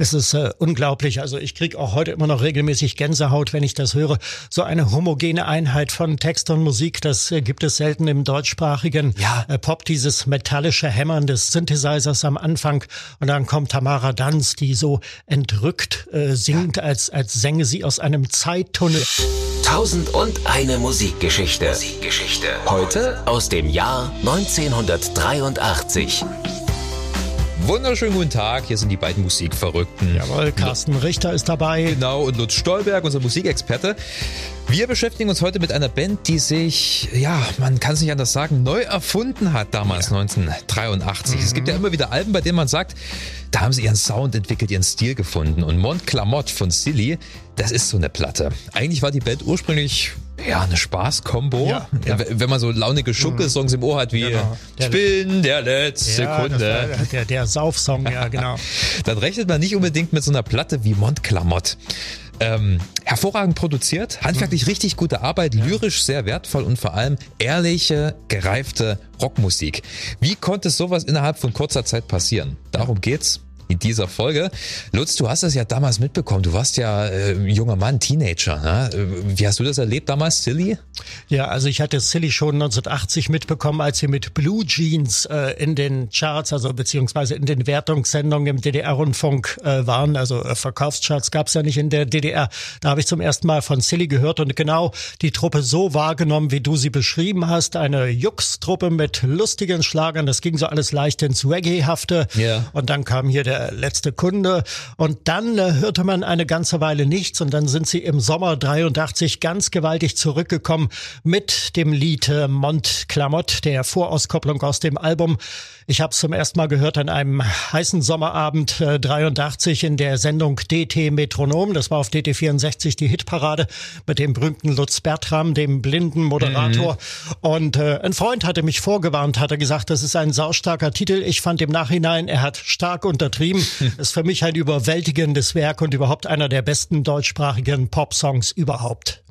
Es ist äh, unglaublich. Also ich kriege auch heute immer noch regelmäßig Gänsehaut, wenn ich das höre. So eine homogene Einheit von Text und Musik, das äh, gibt es selten im deutschsprachigen ja. äh, Pop. Dieses metallische Hämmern des Synthesizers am Anfang und dann kommt Tamara Danz, die so entrückt äh, singt, ja. als als sänge sie aus einem Zeittunnel. Tausend und eine Musikgeschichte. Musikgeschichte. Heute aus dem Jahr 1983. Wunderschönen guten Tag, hier sind die beiden Musikverrückten. Jawohl, Carsten Richter ist dabei. Genau, und Lutz Stolberg, unser Musikexperte. Wir beschäftigen uns heute mit einer Band, die sich, ja, man kann es nicht anders sagen, neu erfunden hat damals, ja. 1983. Mhm. Es gibt ja immer wieder Alben, bei denen man sagt, da haben sie ihren Sound entwickelt, ihren Stil gefunden. Und Mont Clamotte von Silly, das ist so eine Platte. Eigentlich war die Band ursprünglich ja, eine Spaß-Kombo. Ja, ja. Wenn man so launige Schucke-Songs im Ohr hat wie genau. Ich bin der letzte ja, Kunde. Der, der Saufsong, ja, genau. Dann rechnet man nicht unbedingt mit so einer Platte wie Montclamotte. Ähm, hervorragend produziert, handwerklich mhm. richtig gute Arbeit, lyrisch sehr wertvoll und vor allem ehrliche, gereifte Rockmusik. Wie konnte sowas innerhalb von kurzer Zeit passieren? Darum geht's dieser Folge. Lutz, du hast das ja damals mitbekommen. Du warst ja äh, junger Mann, Teenager. Ne? Wie hast du das erlebt damals, Silly? Ja, also ich hatte Silly schon 1980 mitbekommen, als sie mit Blue Jeans äh, in den Charts, also beziehungsweise in den Wertungssendungen im DDR-Rundfunk äh, waren. Also äh, Verkaufscharts gab es ja nicht in der DDR. Da habe ich zum ersten Mal von Silly gehört und genau die Truppe so wahrgenommen, wie du sie beschrieben hast. Eine Jux-Truppe mit lustigen Schlagern. Das ging so alles leicht ins Reggae-hafte. Yeah. Und dann kam hier der letzte Kunde. Und dann äh, hörte man eine ganze Weile nichts und dann sind sie im Sommer 83 ganz gewaltig zurückgekommen mit dem Lied äh, Mont Clamott, der Vorauskopplung aus dem Album. Ich habe es zum ersten Mal gehört an einem heißen Sommerabend äh, 83 in der Sendung DT Metronom. Das war auf DT 64 die Hitparade mit dem berühmten Lutz Bertram, dem blinden Moderator. Mhm. Und äh, ein Freund hatte mich vorgewarnt, hatte gesagt, das ist ein saustarker Titel. Ich fand im Nachhinein, er hat stark untertrieben geschrieben. ist für mich ein überwältigendes Werk und überhaupt einer der besten deutschsprachigen Pop-Songs überhaupt.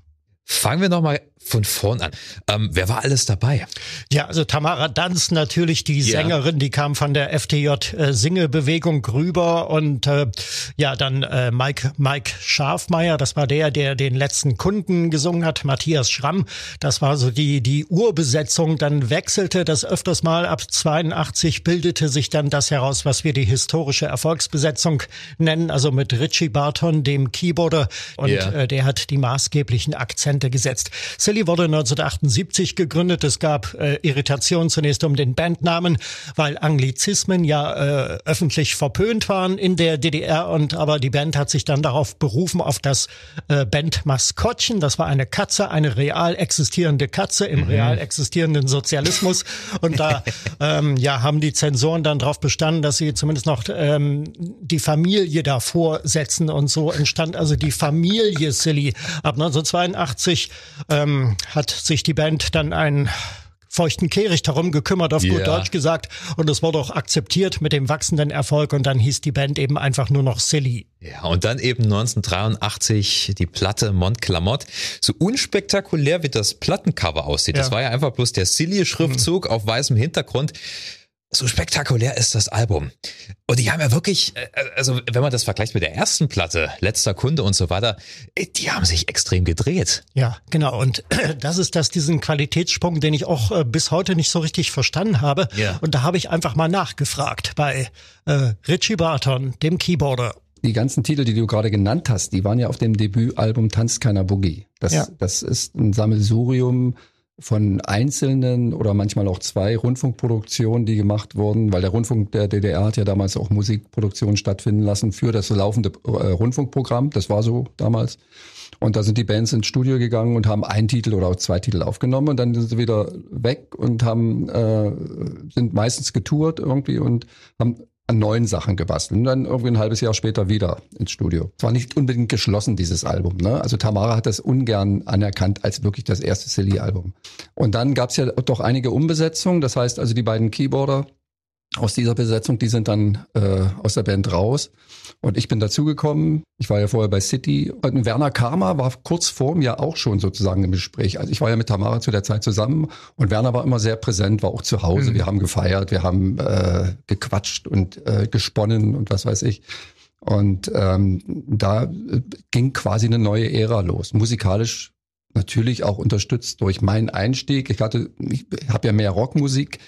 Fangen wir nochmal von vorn an. Ähm, wer war alles dabei? Ja, also Tamara Danz natürlich, die yeah. Sängerin, die kam von der FTJ äh, Singebewegung rüber und äh, ja, dann äh, Mike Mike Schafmeier, das war der, der den letzten Kunden gesungen hat, Matthias Schramm, das war so die die Urbesetzung, dann wechselte das öfters mal ab 82 bildete sich dann das heraus, was wir die historische Erfolgsbesetzung nennen, also mit Richie Barton, dem Keyboarder und yeah. äh, der hat die maßgeblichen Akzente gesetzt. Silly wurde 1978 gegründet. Es gab äh, Irritation zunächst um den Bandnamen, weil Anglizismen ja äh, öffentlich verpönt waren in der DDR und aber die Band hat sich dann darauf berufen auf das äh, Bandmaskottchen. Das war eine Katze, eine real existierende Katze im mhm. real existierenden Sozialismus und da ähm, ja haben die Zensoren dann darauf bestanden, dass sie zumindest noch ähm, die Familie davor setzen und so entstand also die Familie Silly ab 1982 ähm, hat sich die Band dann einen feuchten Kehricht herum gekümmert, auf yeah. gut Deutsch gesagt. Und es wurde auch akzeptiert mit dem wachsenden Erfolg. Und dann hieß die Band eben einfach nur noch Silly. Ja, und dann eben 1983 die Platte Montclamotte. So unspektakulär wie das Plattencover aussieht. Ja. Das war ja einfach bloß der Silly-Schriftzug mhm. auf weißem Hintergrund so spektakulär ist das Album. Und die haben ja wirklich, äh, also wenn man das vergleicht mit der ersten Platte, letzter Kunde und so weiter, äh, die haben sich extrem gedreht. Ja, genau. Und das ist das, diesen Qualitätssprung, den ich auch äh, bis heute nicht so richtig verstanden habe. Ja. Und da habe ich einfach mal nachgefragt bei äh, Richie Barton, dem Keyboarder. Die ganzen Titel, die du gerade genannt hast, die waren ja auf dem Debütalbum Tanzt keiner Boogie. Das, ja. das ist ein Sammelsurium von einzelnen oder manchmal auch zwei Rundfunkproduktionen, die gemacht wurden, weil der Rundfunk der DDR hat ja damals auch Musikproduktionen stattfinden lassen für das laufende äh, Rundfunkprogramm. Das war so damals. Und da sind die Bands ins Studio gegangen und haben einen Titel oder auch zwei Titel aufgenommen und dann sind sie wieder weg und haben äh, sind meistens getourt irgendwie und haben an neuen Sachen gebastelt und dann irgendwie ein halbes Jahr später wieder ins Studio. Es war nicht unbedingt geschlossen, dieses Album. Ne? Also Tamara hat das ungern anerkannt als wirklich das erste Silly-Album. Und dann gab es ja doch einige Umbesetzungen. Das heißt also die beiden Keyboarder aus dieser Besetzung, die sind dann äh, aus der Band raus. Und ich bin dazugekommen. Ich war ja vorher bei City. Und Werner Karma war kurz vor mir auch schon sozusagen im Gespräch. Also ich war ja mit Tamara zu der Zeit zusammen und Werner war immer sehr präsent, war auch zu Hause. Mhm. Wir haben gefeiert, wir haben äh, gequatscht und äh, gesponnen und was weiß ich. Und ähm, da ging quasi eine neue Ära los. Musikalisch natürlich auch unterstützt durch meinen Einstieg. Ich hatte, ich habe ja mehr Rockmusik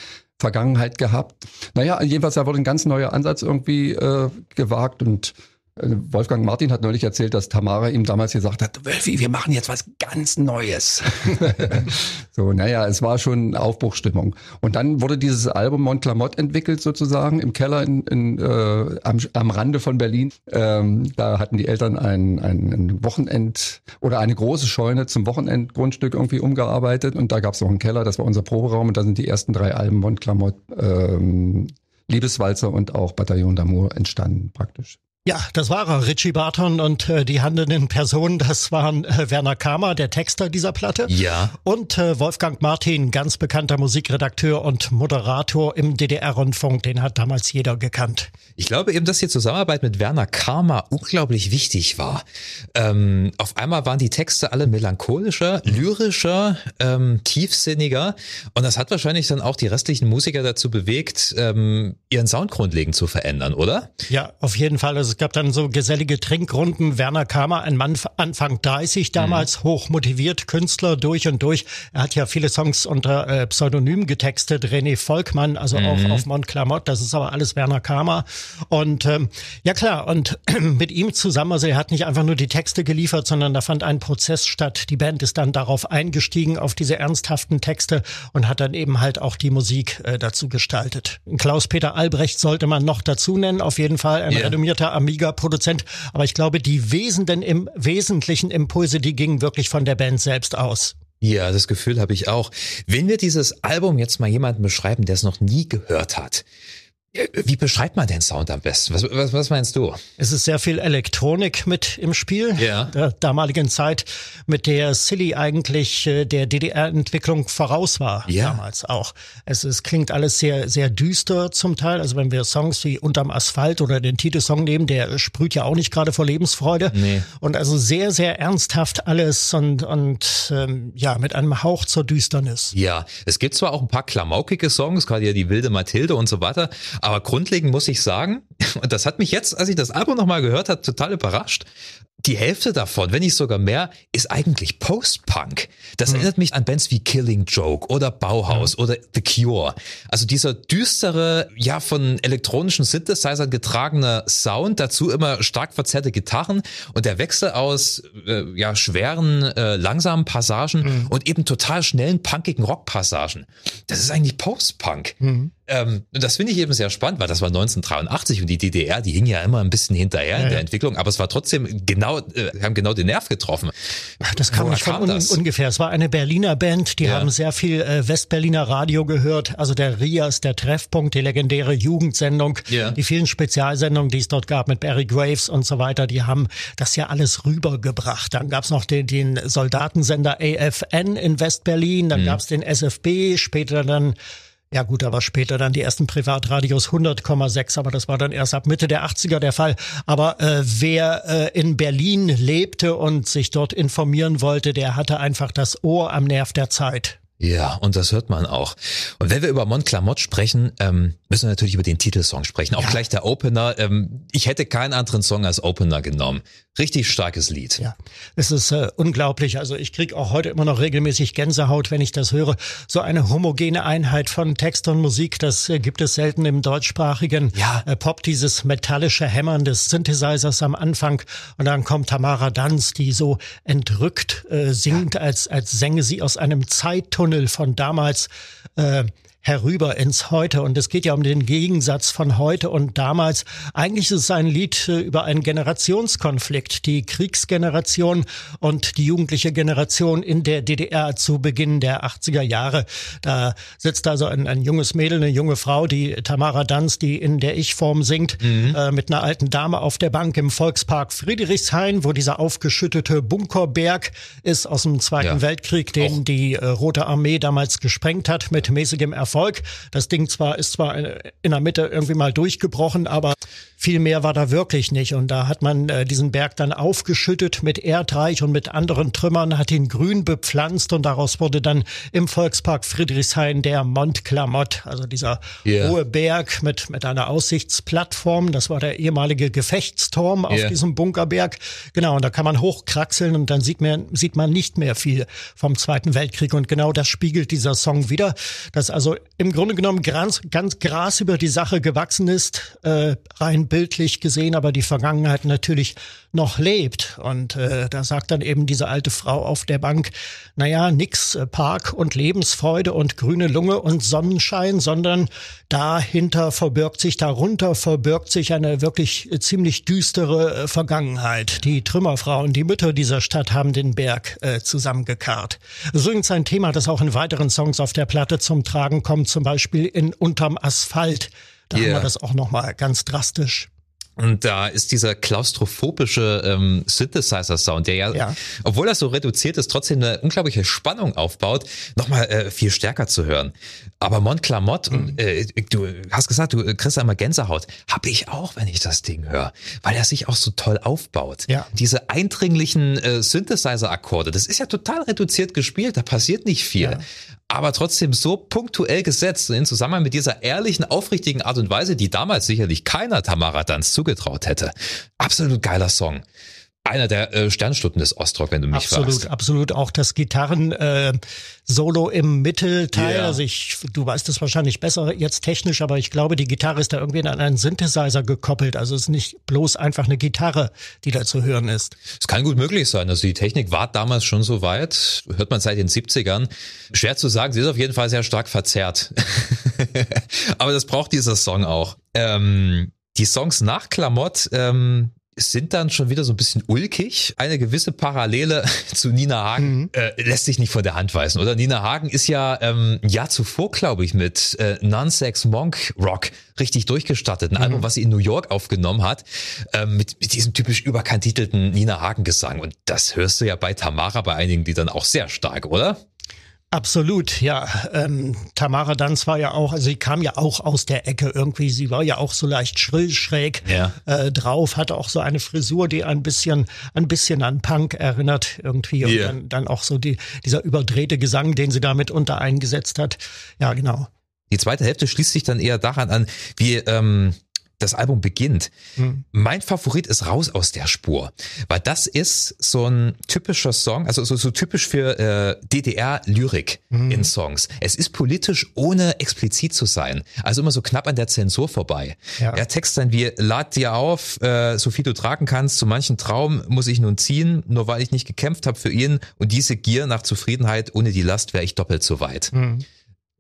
Vergangenheit gehabt. Naja, jedenfalls da wurde ein ganz neuer Ansatz irgendwie äh, gewagt und Wolfgang Martin hat neulich erzählt, dass Tamara ihm damals gesagt hat, Wölfi, wir machen jetzt was ganz Neues. so, naja, es war schon Aufbruchstimmung. Und dann wurde dieses Album Montclamotte entwickelt sozusagen im Keller in, in, äh, am, am Rande von Berlin. Ähm, da hatten die Eltern ein, ein, ein Wochenend oder eine große Scheune zum Wochenendgrundstück irgendwie umgearbeitet und da gab es noch einen Keller, das war unser Proberaum und da sind die ersten drei Alben Montclamotte, ähm, Liebeswalzer und auch Bataillon d'Amour entstanden praktisch. Ja, das war er, Richie Barton und äh, die handelnden Personen, das waren äh, Werner Kamer, der Texter dieser Platte. Ja. Und äh, Wolfgang Martin, ganz bekannter Musikredakteur und Moderator im DDR-Rundfunk, den hat damals jeder gekannt. Ich glaube eben, dass die Zusammenarbeit mit Werner Kamer unglaublich wichtig war. Ähm, auf einmal waren die Texte alle melancholischer, lyrischer, ähm, tiefsinniger und das hat wahrscheinlich dann auch die restlichen Musiker dazu bewegt, ähm, ihren Sound grundlegend zu verändern, oder? Ja, auf jeden Fall. Also es gab dann so gesellige Trinkrunden. Werner Kamer, ein Mann Anfang 30 damals, mhm. hoch motiviert, Künstler durch und durch. Er hat ja viele Songs unter äh, Pseudonym getextet. René Volkmann, also mhm. auch auf Mont Clamott. Das ist aber alles Werner Kamer. Und ähm, ja klar, und mit ihm zusammen, also er hat nicht einfach nur die Texte geliefert, sondern da fand ein Prozess statt. Die Band ist dann darauf eingestiegen, auf diese ernsthaften Texte und hat dann eben halt auch die Musik äh, dazu gestaltet. Klaus-Peter Albrecht sollte man noch dazu nennen, auf jeden Fall ein yeah. renommierter Amiga-Produzent. Aber ich glaube, die wesenden, im wesentlichen Impulse, die gingen wirklich von der Band selbst aus. Ja, das Gefühl habe ich auch. Wenn wir dieses Album jetzt mal jemanden beschreiben, der es noch nie gehört hat, wie beschreibt man den Sound am besten? Was, was, was meinst du? Es ist sehr viel Elektronik mit im Spiel. Ja. Der damaligen Zeit, mit der Silly eigentlich äh, der DDR-Entwicklung voraus war. Ja. Damals auch. Es, es klingt alles sehr, sehr düster zum Teil. Also wenn wir Songs wie Unterm Asphalt oder den Titelsong nehmen, der sprüht ja auch nicht gerade vor Lebensfreude. Nee. Und also sehr, sehr ernsthaft alles und, und ähm, ja, mit einem Hauch zur Düsternis. Ja, es gibt zwar auch ein paar klamaukige Songs, gerade ja die Wilde Mathilde und so weiter, aber grundlegend muss ich sagen, und das hat mich jetzt, als ich das Album nochmal gehört habe, total überrascht die Hälfte davon, wenn nicht sogar mehr, ist eigentlich Post-Punk. Das mhm. erinnert mich an Bands wie Killing Joke oder Bauhaus mhm. oder The Cure. Also dieser düstere, ja von elektronischen Synthesizern getragener Sound, dazu immer stark verzerrte Gitarren und der Wechsel aus äh, ja schweren, äh, langsamen Passagen mhm. und eben total schnellen, punkigen Rockpassagen. Das ist eigentlich Post-Punk. Mhm. Ähm, das finde ich eben sehr spannend, weil das war 1983 und die DDR, die hing ja immer ein bisschen hinterher ja, in der ja. Entwicklung, aber es war trotzdem genau, äh, haben genau den Nerv getroffen. Das kam nicht von un ungefähr. Es war eine Berliner Band, die ja. haben sehr viel äh, Westberliner Radio gehört, also der Rias, der Treffpunkt, die legendäre Jugendsendung, ja. die vielen Spezialsendungen, die es dort gab mit Barry Graves und so weiter, die haben das ja alles rübergebracht. Dann gab es noch den, den Soldatensender AFN in Westberlin, dann mhm. gab es den SFB, später dann ja gut, aber später dann die ersten Privatradios 100,6, aber das war dann erst ab Mitte der 80er der Fall. Aber äh, wer äh, in Berlin lebte und sich dort informieren wollte, der hatte einfach das Ohr am Nerv der Zeit. Ja, und das hört man auch. Und wenn wir über Mont Clamotte sprechen, ähm, müssen wir natürlich über den Titelsong sprechen. Auch ja. gleich der Opener. Ähm, ich hätte keinen anderen Song als Opener genommen. Richtig starkes Lied. Ja, es ist äh, unglaublich. Also ich krieg auch heute immer noch regelmäßig Gänsehaut, wenn ich das höre. So eine homogene Einheit von Text und Musik, das äh, gibt es selten im deutschsprachigen ja. äh, Pop. Dieses metallische Hämmern des Synthesizers am Anfang und dann kommt Tamara Danz, die so entrückt äh, singt, ja. als als sänge sie aus einem Zeittunnel Tunnel von damals äh, herüber ins Heute. Und es geht ja um den Gegensatz von heute und damals. Eigentlich ist es ein Lied äh, über einen Generationskonflikt. Die Kriegsgeneration und die jugendliche Generation in der DDR zu Beginn der 80er Jahre. Da sitzt also ein, ein junges Mädel, eine junge Frau, die Tamara Danz, die in der Ich-Form singt, mhm. äh, mit einer alten Dame auf der Bank im Volkspark Friedrichshain, wo dieser aufgeschüttete Bunkerberg ist aus dem Zweiten ja. Weltkrieg, den Auch. die äh, Rote Armee damals gesprengt hat mit mäßigem Erfolg Erfolg. Das Ding zwar ist zwar in der Mitte irgendwie mal durchgebrochen, aber viel mehr war da wirklich nicht. Und da hat man äh, diesen Berg dann aufgeschüttet mit Erdreich und mit anderen Trümmern, hat ihn grün bepflanzt und daraus wurde dann im Volkspark Friedrichshain der Mont Clamott, also dieser yeah. hohe Berg mit, mit einer Aussichtsplattform. Das war der ehemalige Gefechtsturm auf yeah. diesem Bunkerberg. Genau, und da kann man hochkraxeln und dann sieht man, sieht man nicht mehr viel vom Zweiten Weltkrieg. Und genau das spiegelt dieser Song wieder, dass also im Grunde genommen ganz, ganz Gras über die Sache gewachsen ist, äh, rein bildlich gesehen, aber die Vergangenheit natürlich noch lebt. Und äh, da sagt dann eben diese alte Frau auf der Bank, naja, nix äh, Park und Lebensfreude und grüne Lunge und Sonnenschein, sondern dahinter verbirgt sich, darunter verbirgt sich eine wirklich äh, ziemlich düstere äh, Vergangenheit. Die Trümmerfrauen, die Mütter dieser Stadt haben den Berg äh, zusammengekarrt. Übrigens ein Thema, das auch in weiteren Songs auf der Platte zum Tragen kommt, zum Beispiel in Unterm Asphalt. Da yeah. haben wir das auch nochmal ganz drastisch. Und da ist dieser klaustrophobische ähm, Synthesizer-Sound, der ja, ja, obwohl er so reduziert ist, trotzdem eine unglaubliche Spannung aufbaut, nochmal äh, viel stärker zu hören. Aber Montclamotte, mhm. äh, du hast gesagt, du kriegst einmal Gänsehaut. Hab ich auch, wenn ich das Ding höre, weil er sich auch so toll aufbaut. Ja. Diese eindringlichen äh, Synthesizer-Akkorde, das ist ja total reduziert gespielt, da passiert nicht viel. Ja aber trotzdem so punktuell gesetzt und in Zusammenhang mit dieser ehrlichen, aufrichtigen Art und Weise, die damals sicherlich keiner Tamara Danz zugetraut hätte. Absolut geiler Song einer der äh, Sternstunden des Ostrock, wenn du mich absolut, fragst. Absolut, absolut. Auch das Gitarren-Solo äh, im Mittelteil. Yeah. Also ich, du weißt es wahrscheinlich besser jetzt technisch, aber ich glaube, die Gitarre ist da irgendwie an einen Synthesizer gekoppelt. Also es ist nicht bloß einfach eine Gitarre, die da zu hören ist. Es kann gut möglich sein. Also die Technik war damals schon so weit. Hört man seit den 70ern. Schwer zu sagen. Sie ist auf jeden Fall sehr stark verzerrt. aber das braucht dieser Song auch. Ähm, die Songs nach Klamott ähm, sind dann schon wieder so ein bisschen ulkig. Eine gewisse Parallele zu Nina Hagen mhm. äh, lässt sich nicht von der Hand weisen, oder? Nina Hagen ist ja ähm, ein Jahr zuvor, glaube ich, mit äh, Non-Sex Monk Rock richtig durchgestartet. Ein mhm. Album, was sie in New York aufgenommen hat, ähm, mit, mit diesem typisch überkantitelten Nina Hagen Gesang. Und das hörst du ja bei Tamara bei einigen Liedern auch sehr stark, oder? Absolut, ja. Ähm, Tamara Danz war ja auch, also sie kam ja auch aus der Ecke irgendwie. Sie war ja auch so leicht schrill schräg ja. äh, drauf, hatte auch so eine Frisur, die ein bisschen, ein bisschen an Punk erinnert irgendwie. Und yeah. dann, dann auch so die, dieser überdrehte Gesang, den sie damit unter eingesetzt hat. Ja, genau. Die zweite Hälfte schließt sich dann eher daran an, wie ähm, das Album beginnt. Mhm. Mein Favorit ist Raus aus der Spur, weil das ist so ein typischer Song, also so, so typisch für äh, DDR-Lyrik mhm. in Songs. Es ist politisch, ohne explizit zu sein. Also immer so knapp an der Zensur vorbei. Ja. Der Text dann wie, lad dir auf, äh, so viel du tragen kannst, zu manchen Traum muss ich nun ziehen, nur weil ich nicht gekämpft habe für ihn und diese Gier nach Zufriedenheit, ohne die Last wäre ich doppelt so weit. Mhm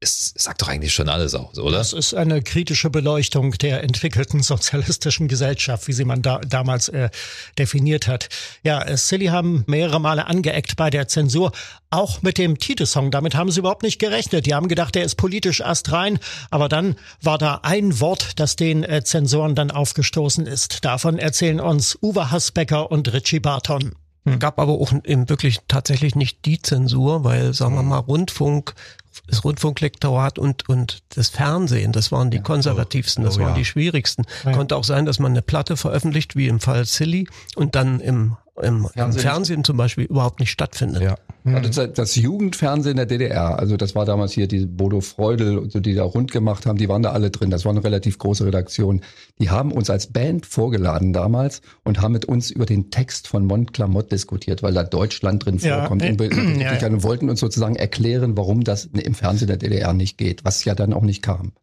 es sagt doch eigentlich schon alles aus, oder? Das ist eine kritische Beleuchtung der entwickelten sozialistischen Gesellschaft, wie sie man da, damals äh, definiert hat. Ja, äh, Silly haben mehrere Male angeeckt bei der Zensur, auch mit dem Titelsong. Damit haben sie überhaupt nicht gerechnet. Die haben gedacht, der ist politisch astrein, aber dann war da ein Wort, das den äh, Zensoren dann aufgestoßen ist. Davon erzählen uns Uwe Hasbecker und Richie Barton. Gab aber auch eben wirklich tatsächlich nicht die Zensur, weil, sagen wir mal, Rundfunk das Rundfunklektorat und, und das Fernsehen, das waren die ja, konservativsten, das oh, waren ja. die schwierigsten. Ja. Konnte auch sein, dass man eine Platte veröffentlicht, wie im Fall Silly, und dann im, im, Fernsehen. im Fernsehen zum Beispiel überhaupt nicht stattfindet. Ja. Mhm. Also das Jugendfernsehen der DDR, also das war damals hier die Bodo Freudel, die da rund gemacht haben, die waren da alle drin. Das war eine relativ große Redaktion. Die haben uns als Band vorgeladen damals und haben mit uns über den Text von Mont Clamott diskutiert, weil da Deutschland drin vorkommt. Äh, und, ja, ja. und wollten uns sozusagen erklären, warum das im Fernsehen der DDR nicht geht, was ja dann auch nicht kam.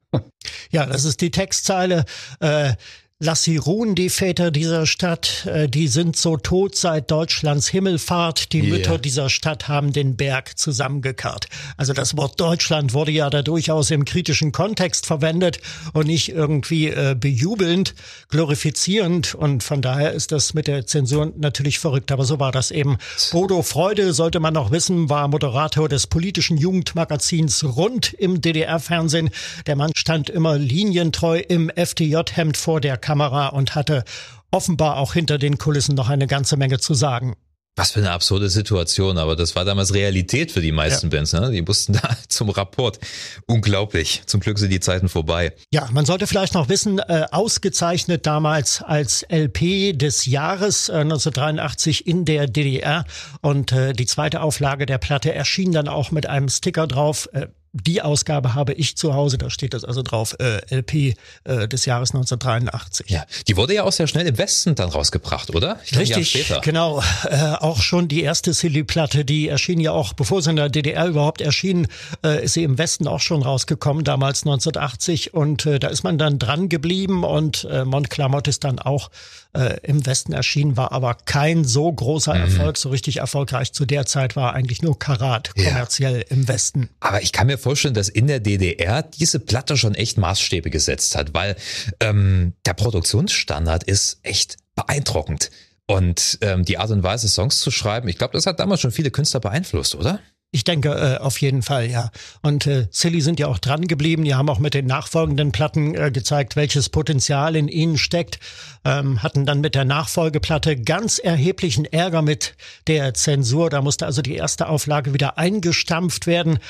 Ja, das ist die Textzeile. Äh, Lass sie ruhen, die Väter dieser Stadt, äh, die sind so tot seit Deutschlands Himmelfahrt. Die yeah. Mütter dieser Stadt haben den Berg zusammengekarrt. Also das Wort Deutschland wurde ja da durchaus im kritischen Kontext verwendet und nicht irgendwie äh, bejubelnd, glorifizierend. Und von daher ist das mit der Zensur natürlich verrückt. Aber so war das eben. Bodo Freude, sollte man noch wissen, war Moderator des politischen Jugendmagazins Rund im DDR-Fernsehen. Der Mann stand immer linientreu im FDJ-Hemd vor der Kamera und hatte offenbar auch hinter den Kulissen noch eine ganze Menge zu sagen. Was für eine absurde Situation, aber das war damals Realität für die meisten ja. Bands. Ne? Die mussten da zum Rapport. Unglaublich. Zum Glück sind die Zeiten vorbei. Ja, man sollte vielleicht noch wissen, äh, ausgezeichnet damals als LP des Jahres äh, 1983 in der DDR. Und äh, die zweite Auflage der Platte erschien dann auch mit einem Sticker drauf. Äh, die Ausgabe habe ich zu Hause, da steht das also drauf, äh, LP äh, des Jahres 1983. Ja, die wurde ja auch sehr schnell im Westen dann rausgebracht, oder? Ich Richtig, genau. Äh, auch schon die erste Silly-Platte, die erschien ja auch, bevor sie in der DDR überhaupt erschien, äh, ist sie im Westen auch schon rausgekommen, damals 1980. Und äh, da ist man dann dran geblieben und äh, Montclamotte ist dann auch äh, im Westen erschienen, war aber kein so großer mhm. Erfolg, so richtig erfolgreich. Zu der Zeit war eigentlich nur Karat kommerziell ja. im Westen. Aber ich kann mir vorstellen, dass in der DDR diese Platte schon echt Maßstäbe gesetzt hat, weil ähm, der Produktionsstandard ist echt beeindruckend. Und ähm, die Art und Weise, Songs zu schreiben, ich glaube, das hat damals schon viele Künstler beeinflusst, oder? Ich denke äh, auf jeden Fall, ja. Und äh, Silly sind ja auch dran geblieben. Die haben auch mit den nachfolgenden Platten äh, gezeigt, welches Potenzial in ihnen steckt. Ähm, hatten dann mit der Nachfolgeplatte ganz erheblichen Ärger mit der Zensur. Da musste also die erste Auflage wieder eingestampft werden.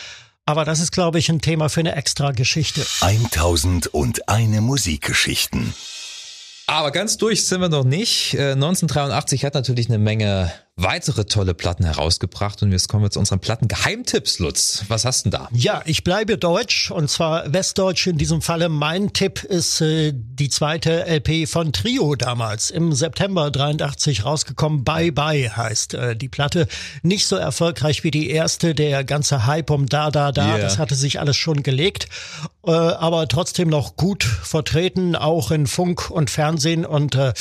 Aber das ist, glaube ich, ein Thema für eine extra Geschichte. 1001 Musikgeschichten. Aber ganz durch sind wir noch nicht. 1983 äh, hat natürlich eine Menge weitere tolle Platten herausgebracht und jetzt kommen wir zu unseren Platten-Geheimtipps, Lutz. Was hast du denn da? Ja, ich bleibe deutsch und zwar westdeutsch in diesem Falle. Mein Tipp ist äh, die zweite LP von Trio damals im September 83 rausgekommen. Bye Bye heißt äh, die Platte. Nicht so erfolgreich wie die erste. Der ganze Hype um Da Da Da, yeah. das hatte sich alles schon gelegt, äh, aber trotzdem noch gut vertreten, auch in Funk und Fernsehen und äh,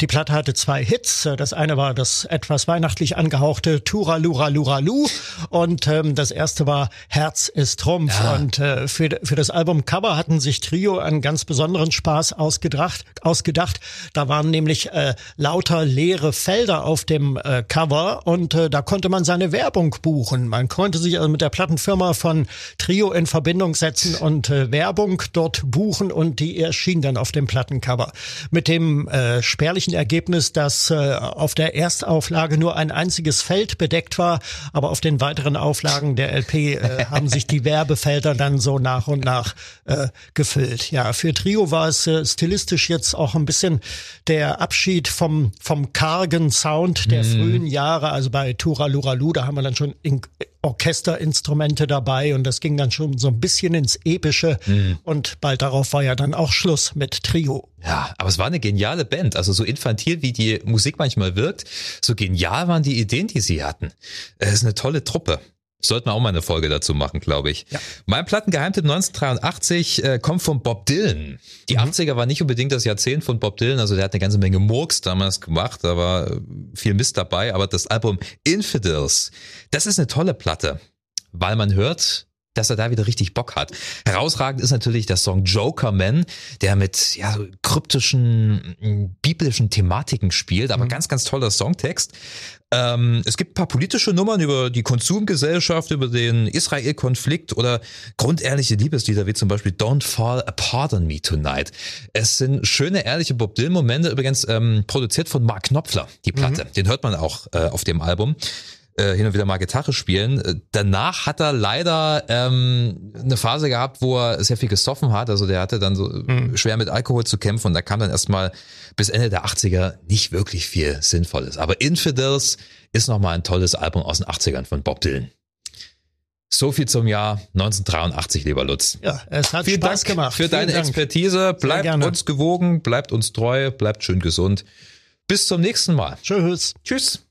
die Platte hatte zwei Hits. Das eine war das etwas weihnachtlich angehauchte Tura Lura Lura Lu und ähm, das erste war Herz ist Trumpf. Ja. Und äh, für, für das Album Cover hatten sich Trio einen ganz besonderen Spaß ausgedacht. ausgedacht. Da waren nämlich äh, lauter leere Felder auf dem äh, Cover und äh, da konnte man seine Werbung buchen. Man konnte sich also mit der Plattenfirma von Trio in Verbindung setzen und äh, Werbung dort buchen und die erschien dann auf dem Plattencover. Mit dem äh, spärlichen Ergebnis, dass äh, auf der Erstauflage nur ein einziges Feld bedeckt war, aber auf den weiteren Auflagen der LP äh, haben sich die Werbefelder dann so nach und nach äh, gefüllt. Ja, für Trio war es äh, stilistisch jetzt auch ein bisschen der Abschied vom vom kargen Sound der mm. frühen Jahre, also bei Tura Luralu, da haben wir dann schon in, Orchesterinstrumente dabei und das ging dann schon so ein bisschen ins Epische mhm. und bald darauf war ja dann auch Schluss mit Trio. Ja, aber es war eine geniale Band, also so infantil wie die Musik manchmal wirkt, so genial waren die Ideen, die sie hatten. Es ist eine tolle Truppe. Sollten wir auch mal eine Folge dazu machen, glaube ich. Ja. Mein Plattengeheimtipp 1983 äh, kommt von Bob Dylan. Die mhm. 80er war nicht unbedingt das Jahrzehnt von Bob Dylan, also der hat eine ganze Menge Murks damals gemacht, da war äh, viel Mist dabei, aber das Album Infidels, das ist eine tolle Platte, weil man hört, dass er da wieder richtig Bock hat. Herausragend ist natürlich der Song Joker Man, der mit ja, kryptischen mm, biblischen Thematiken spielt, aber mhm. ganz, ganz toller Songtext. Ähm, es gibt ein paar politische Nummern über die Konsumgesellschaft, über den Israel-Konflikt oder grundehrliche Liebeslieder wie zum Beispiel Don't Fall Apart on Me Tonight. Es sind schöne, ehrliche Bob Dylan-Momente, übrigens ähm, produziert von Mark Knopfler, die Platte. Mhm. Den hört man auch äh, auf dem Album äh, hin und wieder mal Gitarre spielen. Äh, danach hat er leider ähm, eine Phase gehabt, wo er sehr viel gesoffen hat. Also der hatte dann so mhm. schwer mit Alkohol zu kämpfen und da kam dann erstmal bis Ende der 80er nicht wirklich viel Sinnvolles. Aber Infidels ist nochmal ein tolles Album aus den 80ern von Bob Dylan. So viel zum Jahr 1983, lieber Lutz. Ja, es hat Vielen Spaß Dank gemacht. Für Vielen deine Dank. Expertise. Bleibt uns gewogen, bleibt uns treu, bleibt schön gesund. Bis zum nächsten Mal. Tschüss. Tschüss.